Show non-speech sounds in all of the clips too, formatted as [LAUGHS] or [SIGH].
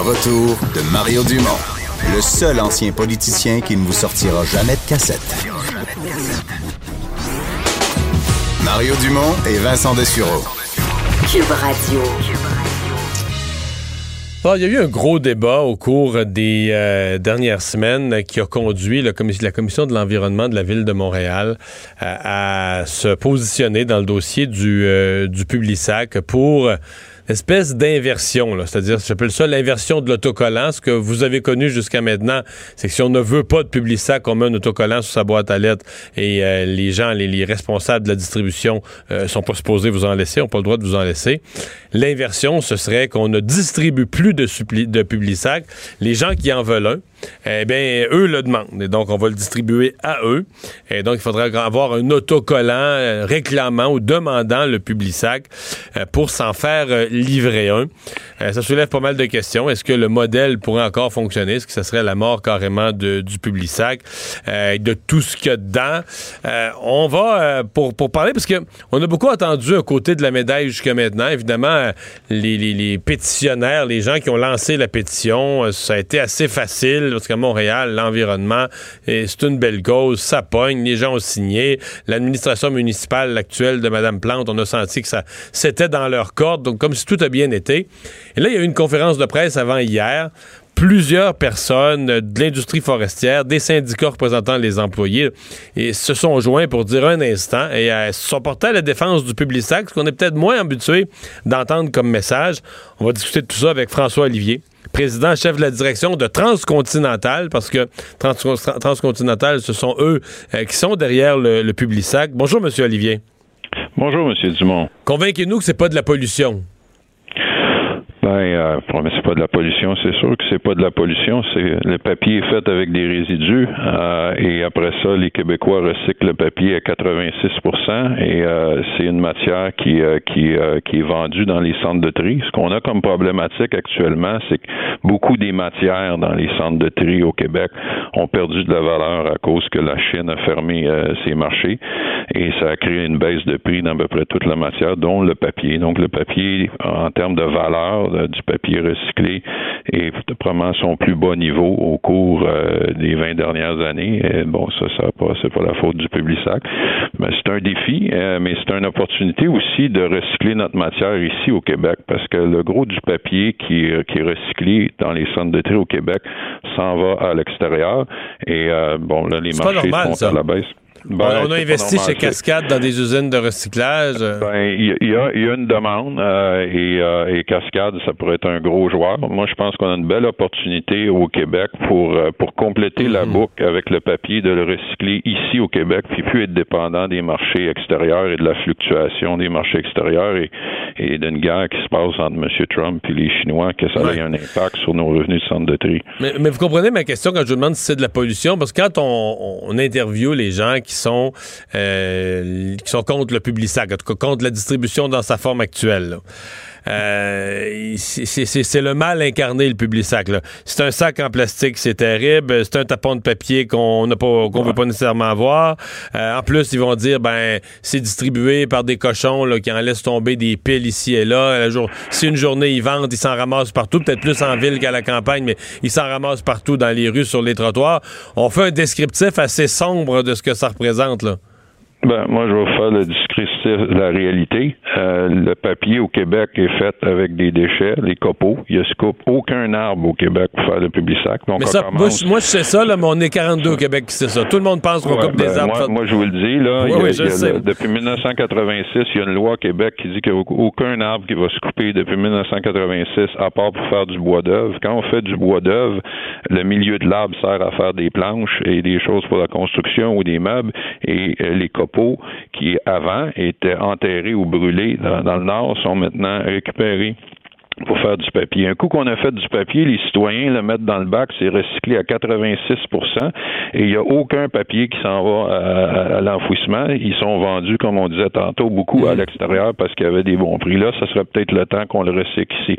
retour de Mario Dumont, le seul ancien politicien qui ne vous sortira jamais de cassette. Mario Dumont et Vincent Dessureau. Cube Radio. Ah, il y a eu un gros débat au cours des euh, dernières semaines qui a conduit la commission de l'environnement de la ville de Montréal à, se positionner dans le dossier du, euh, du Publisac pour espèce d'inversion, c'est-à-dire, j'appelle ça l'inversion de l'autocollant. Ce que vous avez connu jusqu'à maintenant, c'est que si on ne veut pas de Publisac, on met un autocollant sur sa boîte à lettres et euh, les gens, les, responsables de la distribution euh, sont pas supposés vous en laisser, n'ont pas le droit de vous en laisser. L'inversion, ce serait qu'on ne distribue plus de, de Publisac. Les gens qui en veulent un, eh bien, eux le demandent. Donc, on va le distribuer à eux. Et donc, il faudra avoir un autocollant euh, réclamant ou demandant le Publisac euh, pour s'en faire euh, livrer un. ça soulève pas mal de questions. Est-ce que le modèle pourrait encore fonctionner? Est-ce que ce serait la mort carrément de, du Publisac, de tout ce qu'il y a dedans? on va, pour, parler, parce que on a beaucoup entendu un côté de la médaille jusqu'à maintenant. Évidemment, les pétitionnaires, les gens qui ont lancé la pétition, ça a été assez facile parce qu'à Montréal, l'environnement, c'est une belle cause, ça pogne, les gens ont signé. L'administration municipale actuelle de Mme Plante, on a senti que ça c'était dans leur corde, donc comme si tout a bien été. Et là, il y a eu une conférence de presse avant hier plusieurs personnes de l'industrie forestière, des syndicats représentant les employés, se sont joints pour dire un instant et euh, se sont à la défense du public ce qu'on est peut-être moins habitué d'entendre comme message. On va discuter de tout ça avec François Olivier, président, chef de la direction de Transcontinental, parce que Transcontinental, ce sont eux euh, qui sont derrière le, le Publisac. Bonjour, Monsieur Olivier. Bonjour, Monsieur Dumont. Convainquez-nous que c'est pas de la pollution. Ben, euh, c'est pas de la pollution, c'est sûr que c'est pas de la pollution. C'est le papier est fait avec des résidus euh, et après ça, les Québécois recyclent le papier à 86% et euh, c'est une matière qui euh, qui, qui est vendue dans les centres de tri. Ce qu'on a comme problématique actuellement, c'est que beaucoup des matières dans les centres de tri au Québec ont perdu de la valeur à cause que la Chine a fermé ses marchés et ça a créé une baisse de prix dans à peu près toute la matière, dont le papier. Donc le papier, en termes de valeur, du papier recyclé et probablement son plus bas niveau au cours euh, des 20 dernières années. bon, ça, ça pas, c'est pas la faute du Publisac. Mais c'est un défi, euh, mais c'est une opportunité aussi de recycler notre matière ici au Québec parce que le gros du papier qui, qui est recyclé dans les centres de tri au Québec s'en va à l'extérieur. Et euh, bon, là, les marchés sont à la baisse. Ben, on a investi chez Cascade dans des usines de recyclage. Ben, il y, a, une demande euh, euh, et, Cascade, ça pourrait être un gros joueur. Moi, je pense qu'on a une belle opportunité au Québec pour euh, pour compléter la mhm. boucle avec le papier, de le recycler ici au Québec, puis plus être dépendant des marchés extérieurs et de la fluctuation des marchés extérieurs et, et d'une guerre qui se passe entre M. Trump et les Chinois, que ça ait un impact sur nos revenus de centre de tri. Mais, vous comprenez ma question quand je vous demande si c'est de la pollution, parce que quand on, on interviewe les gens qui qui sont, euh, qui sont contre le Publisac, en tout cas contre la distribution dans sa forme actuelle. Euh, c'est le mal incarné, le public sac. C'est un sac en plastique, c'est terrible. C'est un tapon de papier qu'on n'a pas, qu'on veut pas nécessairement avoir. Euh, en plus, ils vont dire, ben, c'est distribué par des cochons là, qui en laissent tomber des piles ici et là. jour, si une journée ils vendent, ils s'en ramassent partout, peut-être plus en ville qu'à la campagne, mais ils s'en ramassent partout dans les rues, sur les trottoirs. On fait un descriptif assez sombre de ce que ça représente là. Ben, moi, je vais faire le descriptif de la réalité. Euh, le papier au Québec est fait avec des déchets, les copeaux. Il ne se coupe aucun arbre au Québec pour faire le public-sac. mais ça, moi, moi, je sais ça, là, mais on est 42 au Québec qui sait ça. Tout le monde pense qu'on coupe des ben, arbres. Moi, moi, je vous le dis, là, depuis 1986, il y a une loi au Québec qui dit qu'il n'y a aucun arbre qui va se couper depuis 1986, à part pour faire du bois d'œuvre. Quand on fait du bois d'œuvre, le milieu de l'arbre sert à faire des planches et des choses pour la construction ou des meubles, et euh, les copeaux qui avant étaient enterrés ou brûlés dans le nord sont maintenant récupérés pour faire du papier. Un coup qu'on a fait du papier, les citoyens le mettent dans le bac, c'est recyclé à 86% et il n'y a aucun papier qui s'en va à, l'enfouissement. Ils sont vendus, comme on disait tantôt, beaucoup à l'extérieur parce qu'il y avait des bons prix. Là, ça serait peut-être le temps qu'on le recycle ici.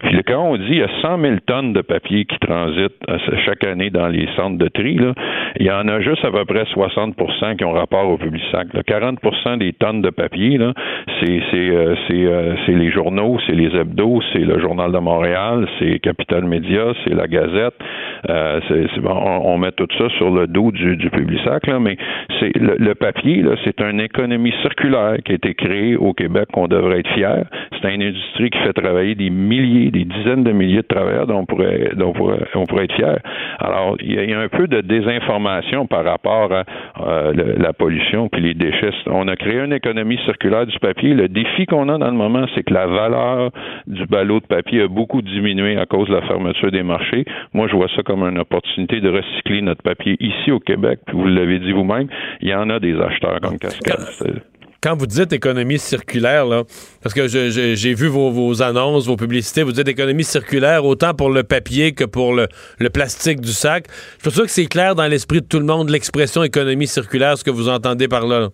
Puis quand on dit il y a 100 000 tonnes de papier qui transitent euh, chaque année dans les centres de tri, là, il y en a juste à peu près 60 qui ont rapport au public sac. 40% des tonnes de papier, c'est, euh, euh, c'est les journaux, c'est les hebdos, c'est le Journal de Montréal, c'est Capital Média, c'est la Gazette. Euh, on, met tout ça sur le dos du, du Publisac, là, mais c'est le, papier, c'est une économie circulaire qui a été créée au Québec qu'on devrait être fier. C'est une industrie qui fait travailler des milliers, des dizaines de milliers de travailleurs dont on pourrait, dont on pourrait, être fier. Alors, il y, a, un peu de désinformation par rapport à euh, la pollution puis les déchets. On a créé une économie circulaire du papier. Le défi qu'on a dans le moment, c'est que la valeur du ballot de papier a beaucoup diminué à cause de la fermeture des marchés. Moi, je vois ça comme une opportunité de recycler notre papier ici au Québec. Puis vous l'avez dit vous-même, il y en a des acheteurs comme Cascade. Quand vous dites économie circulaire, parce que j'ai vu vos, annonces, vos publicités, vous dites économie circulaire autant pour le papier que pour le, plastique du sac. Je suis sûr que c'est clair dans l'esprit de tout le monde l'expression économie circulaire, ce que vous entendez par là.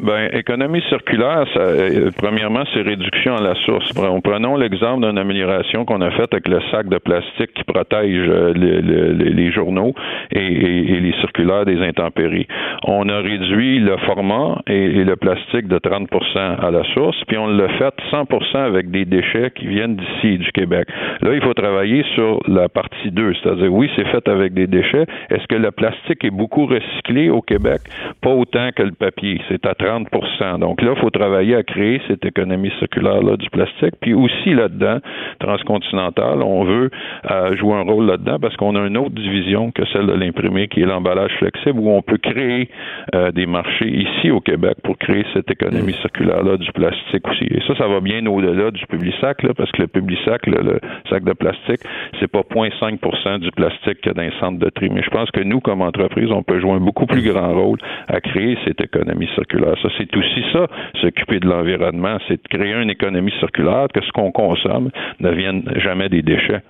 Ben, économie circulaire, ça, euh, premièrement, c'est réduction à la source. Prenons l'exemple d'une amélioration qu'on a faite avec le sac de plastique qui protège euh, les, journaux et, les circulaires des intempéries. On a réduit le format et, le plastique de 30% à la source, puis on l'a fait 100 avec des déchets qui viennent d'ici, du Québec. Là, il faut travailler sur la partie 2, c'est-à-dire, oui, c'est fait avec des déchets. Est-ce que le plastique est beaucoup recyclé au Québec? Pas autant que le papier. C'est à 30 Donc là, il faut travailler à créer cette économie circulaire-là du plastique. Puis aussi là-dedans, transcontinental, on veut euh, jouer un rôle là-dedans parce qu'on a une autre division que celle de l'imprimé, qui est l'emballage flexible, où on peut créer euh, des marchés ici au Québec pour créer cette économie circulaire-là du plastique aussi. Et ça, ça va bien au-delà du public sac, là, parce que le public sac, le sac de plastique, c'est pas 0,5% du plastique qu'il y a dans les centres de tri. Mais je pense que nous, comme entreprise, on peut jouer un beaucoup plus grand rôle à créer cette économie circulaire ça, c'est aussi ça, s'occuper de l'environnement, c'est de créer une économie circulaire, que ce qu'on consomme ne vienne jamais des déchets.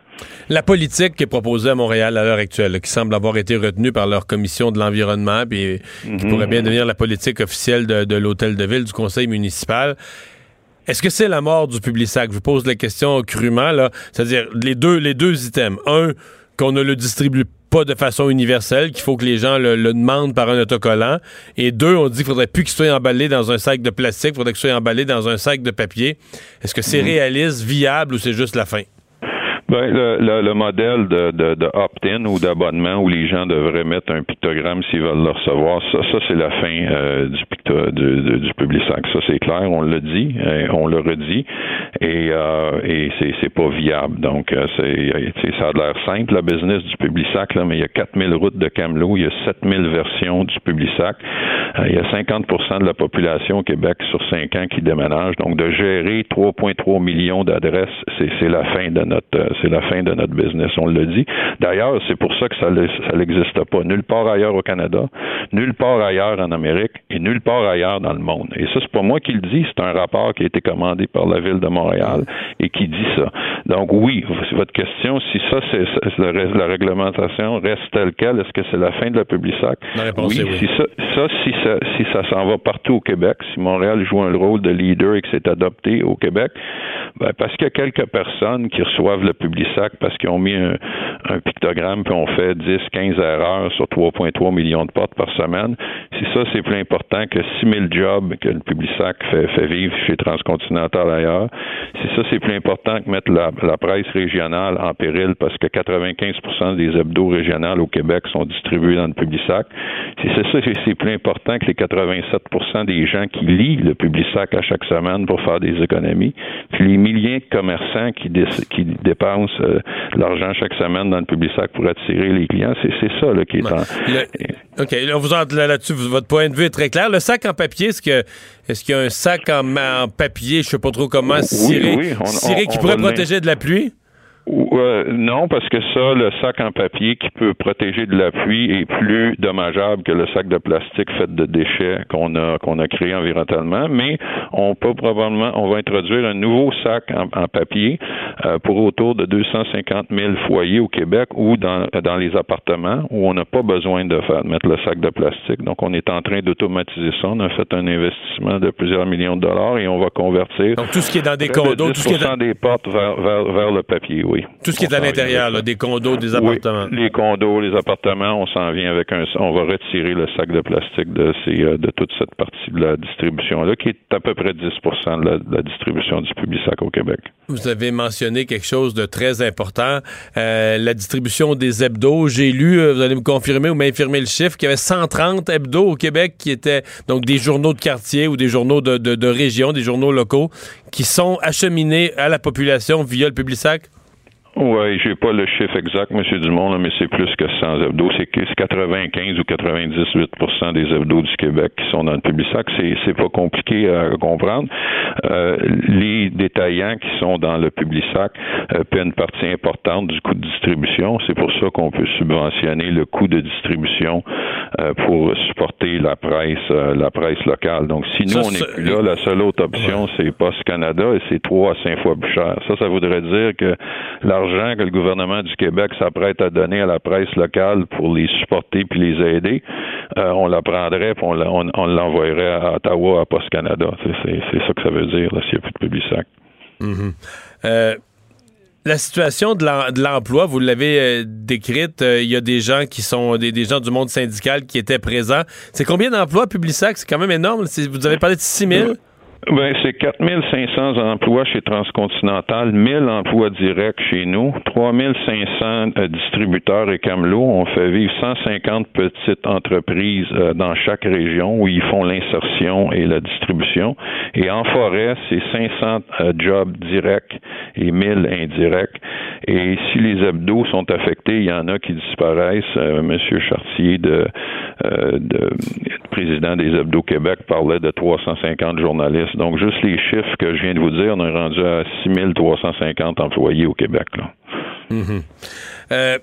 La politique qui est proposée à Montréal à l'heure actuelle, qui semble avoir été retenue par leur commission de l'environnement, puis qui mhm. pourrait bien devenir la politique officielle de, l'hôtel de ville, du conseil municipal. Est-ce que c'est la mort du Publisac? Je vous pose la question crûment, là. C'est-à-dire les deux, les deux items. Un, qu'on ne le distribue pas de façon universelle, qu'il faut que les gens le, demandent par un autocollant. Et deux, on dit qu'il faudrait plus qu'il soit emballé dans un sac de plastique, il faudrait qu'il soit emballé dans un sac de papier. Est-ce que c'est mhm. réaliste, viable ou c'est juste la fin? Ben, le, le, modèle de, de, de opt-in ou d'abonnement où les gens devraient mettre un pictogramme s'ils veulent le recevoir, ça, ça c'est la fin euh, du, picto, du, du public sac. Ça, c'est clair, on le dit, euh, on le redit, et, euh, et c'est, c'est pas viable. Donc, euh, c'est, ça a l'air simple, le business du public sac, là, mais il y a 4000 routes de Camelot, il y a 7000 versions du public sac, il y a 50% de la population au Québec sur 5 ans qui déménage. Donc, de gérer 3,3 millions d'adresses, c'est, c'est la fin de notre c'est la fin de notre business, on le dit. D'ailleurs, c'est pour ça que ça n'existe pas nulle part ailleurs au Canada, nulle part ailleurs en Amérique et nulle part ailleurs dans le monde. Et ça, c'est pas moi qui le dis, c'est un rapport qui a été commandé par la ville de Montréal et qui dit ça. Donc oui, votre question, si ça, c'est la réglementation reste telle quelle, est-ce que c'est la fin de la public Oui, Si ça, si ça, si ça s'en va partout au Québec, si Montréal joue un rôle de leader et que c'est adopté au Québec, ben parce qu'il y a quelques personnes qui reçoivent le public sac parce qu'ils ont mis un, pictogramme puis on fait 10, 15 erreurs sur 3,3 millions de portes par semaine. Si ça, c'est plus important que 6 000 jobs que le public sac fait, vivre chez Transcontinental ailleurs, si ça, c'est plus important que mettre la, presse régionale en péril parce que 95% des hebdos régionales au Québec sont distribués dans le public sac, si c'est ça, c'est plus important que les 87% des gens qui lisent le public sac à chaque semaine pour faire des économies, puis les milliers de commerçants qui, qui dépensent euh, l'argent chaque semaine dans le public sac pour attirer les clients. C'est ça là, qui est en. OK, là, vous là-dessus, votre point de vue est très clair. Le sac en papier, est-ce que est-ce qu'il y a un sac en, papier, je sais pas trop comment, ciré, qui pourrait protéger de la pluie? Euh, non, parce que ça, le sac en papier qui peut protéger de la pluie est plus dommageable que le sac de plastique fait de déchets qu'on a qu'on a créé environnementalement. Mais on peut probablement, on va introduire un nouveau sac en, papier euh, pour autour de 250 000 foyers au Québec ou dans dans les appartements où on n'a pas besoin de faire mettre le sac de plastique. Donc, on est en train d'automatiser ça. On a fait un investissement de plusieurs millions de dollars et on va convertir. Donc, tout ce qui est dans des condos, tout ce qui est dans des portes vers, vers, vers le papier. oui. Tout ce qui est à l'intérieur, des condos, des appartements. les condos, les appartements, on s'en vient avec un. On va retirer le sac de plastique de, ces, euh, de toute cette partie de la distribution-là, qui est à peu près 10 de la, distribution du public sac au Québec. Vous avez mentionné quelque chose de très important, euh, la distribution des hebdos. J'ai lu, euh, vous allez me confirmer ou m'infirmer le chiffre, qu'il y avait 130 hebdos au Québec qui étaient donc des journaux de quartier ou des journaux de, de, de région, des journaux locaux, qui sont acheminés à la population via le public sac. Oui, j'ai pas le chiffre exact, M. Dumont, mais c'est plus que 100 hebdos. C'est 95 ou 98% des hebdos du Québec qui sont dans le public sac. C'est, pas compliqué à comprendre. Euh, les détaillants qui sont dans le public sac euh, paient une partie importante du coût de distribution. C'est pour ça qu'on peut subventionner le coût de distribution euh, pour supporter la presse, euh, la presse locale. Donc, si nous, on n'est plus là, la seule autre option, c'est Post Canada et c'est trois à cinq fois plus cher. Ça, ça voudrait dire que la l'argent que le gouvernement du Québec s'apprête à donner à la presse locale pour les supporter puis les aider, euh, on la prendrait puis on, l'envoyerait à Ottawa, à Post Canada. C'est ça que ça veut dire s'il n'y a plus de public sac. Mm-hmm. Euh, la situation de l'emploi, vous l'avez euh, décrite, il y a des gens qui sont des, gens du monde syndical qui étaient présents. C'est combien d'emplois Publisac? C'est quand même énorme. Vous avez parlé de 6 000? Ben, c'est 4500 emplois chez Transcontinental, 1000 emplois directs chez nous, 3500 euh, distributeurs et camelots. On fait vivre 150 petites entreprises euh, dans chaque région où ils font l'insertion et la distribution. Et en forêt, c'est 500 euh, jobs directs et 1000 indirects. Et si les hebdos sont affectés, il y en a qui disparaissent. Monsieur Chartier, de, de, président des hebdos Québec, parlait de 350 journalistes donc, juste les chiffres que je viens de vous dire, on est rendu à 6350 employés au Québec. Mm-hmm. Euh,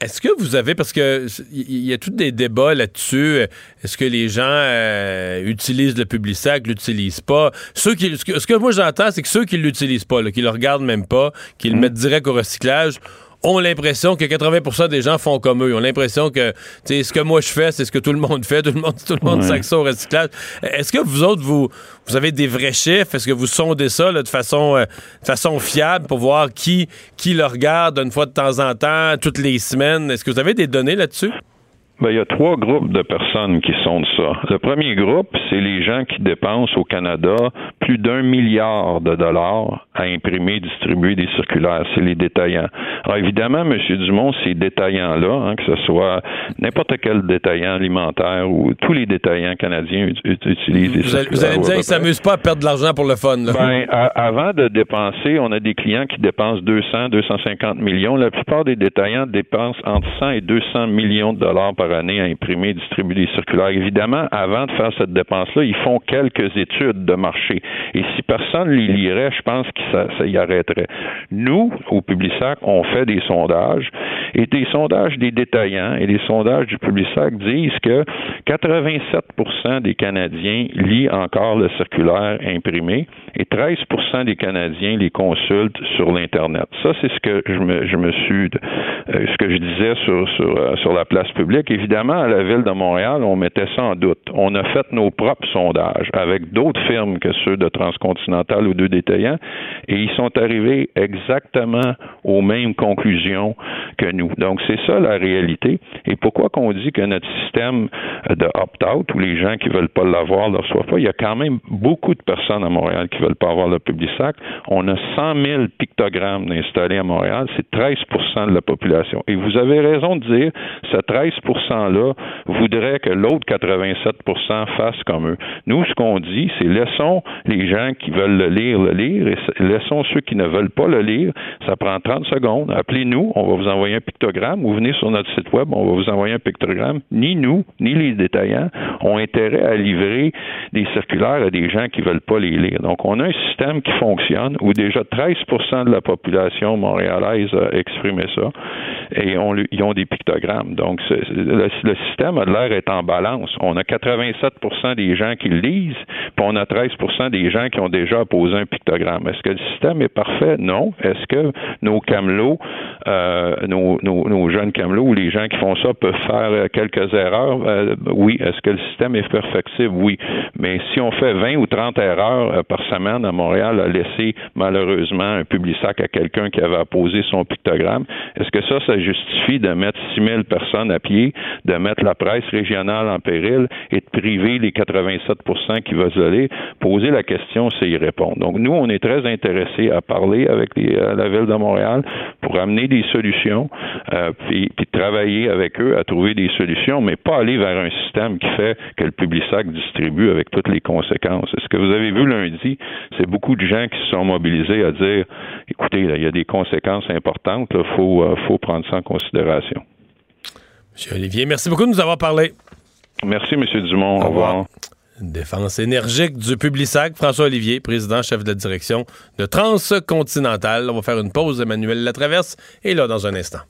est-ce que vous avez, parce que il y a tous des débats là-dessus, est-ce que les gens euh, utilisent le Publisac, l'utilisent pas? Ceux qui, ce, que, moi j'entends, c'est que ceux qui l'utilisent pas, qui le regardent même pas, qui le mm-hmm. mettent direct au recyclage, ont l'impression que 80% des gens font comme eux. Ils ont l'impression que ce que moi je fais, c'est ce que tout le monde fait. [LAUGHS] Tout le monde, tout le monde ouais. au recyclage. Est-ce que vous autres, vous, vous avez des vrais chiffres? Est-ce que vous sondez ça de, façon, euh, de façon fiable pour voir qui, qui le regarde une fois de temps en temps, toutes les semaines? Est-ce que vous avez des données là-dessus? Ben, il y a trois groupes de personnes qui sont ça. Le premier groupe, c'est les gens qui dépensent au Canada plus d'un milliard de dollars à imprimer, distribuer des circulaires. C'est les détaillants. Alors évidemment, M. Dumont, ces détaillants-là, hein, que ce soit n'importe quel détaillant alimentaire ou tous les détaillants canadiens utilisent des circulaires. Vous allez me dire qu'ils ne s'amusent pas à perdre de l'argent pour le fun. Ben, avant de dépenser, on a des clients qui dépensent 200, 250 millions. La plupart des détaillants dépensent entre 100 et 200 millions de dollars par année à imprimer, distribuer des circulaires. Évidemment, avant de faire cette dépense-là, ils font quelques études de marché. Et si personne les lirait, je pense que ça, y arrêterait. Nous, au Publisac, on fait des sondages et des sondages des détaillants et des sondages du Publisac disent que 87% des Canadiens lisent encore le circulaire imprimé et 13% des Canadiens les consultent sur l'Internet. Ça, c'est ce que je me, suis, euh, ce que je disais sur, euh, sur la place publique évidemment, à la ville de Montréal, on mettait ça en doute. On a fait nos propres sondages avec d'autres firmes que ceux de Transcontinental ou deux détaillants, et ils sont arrivés exactement aux mêmes conclusions que nous. Donc, c'est ça la réalité. Et pourquoi qu'on dit que notre système de opt-out, où les gens qui veulent pas l'avoir ne le reçoivent pas, il y a quand même beaucoup de personnes à Montréal qui veulent pas avoir le public sac. On a 100 000 pictogrammes installés à Montréal. C'est 13% de la population. Et vous avez raison de dire, ce 13 là voudrait que l'autre 87 fasse comme eux. Nous, ce qu'on dit, c'est laissons les gens qui veulent le lire le lire et laissons ceux qui ne veulent pas le lire. Ça prend 30 secondes. Appelez-nous, on va vous envoyer un pictogramme ou venez sur notre site web, on va vous envoyer un pictogramme. Ni nous, ni les détaillants ont intérêt à livrer des circulaires à des gens qui veulent pas les lire. Donc, on a un système qui fonctionne où déjà 13% de la population montréalaise a exprimé ça et on, ils ont des pictogrammes. Donc, le, système a l'air d'être en balance. On a 87% des gens qui le lisent, puis on a 13% des gens qui ont déjà posé un pictogramme. Est-ce que le système est parfait? Non. Est-ce que nos camelots, euh, nos, nos, jeunes camelots ou les gens qui font ça peuvent faire quelques erreurs? Euh, oui. Est-ce que le système est perfectible? Oui. Mais si on fait 20 ou 30 erreurs euh, par semaine à Montréal, à laisser malheureusement un public sac à quelqu'un qui avait apposé son pictogramme, est-ce que ça, ça justifie de mettre 6 000 personnes à pied, de mettre la presse régionale en péril et de priver les 87% qui vont se Poser la question, c'est y répondre. Donc, nous, on est très intéressés à parler avec euh, la Ville de Montréal pour amener des solutions, euh, puis, travailler avec eux à trouver des solutions, mais pas aller vers un système qui fait que le public sac distribue avec toutes les conséquences. Ce que vous avez vu lundi, c'est beaucoup de gens qui se sont mobilisés à dire, écoutez, il y a des conséquences importantes, il faut, euh, faut prendre ça en considération. Monsieur Olivier, merci beaucoup de nous avoir parlé. Merci, M. Dumont. Au, revoir. Défense énergique du Publisac. François Olivier, président, chef de direction de Transcontinental. On va faire une pause. Emmanuel Latraverse est là dans un instant.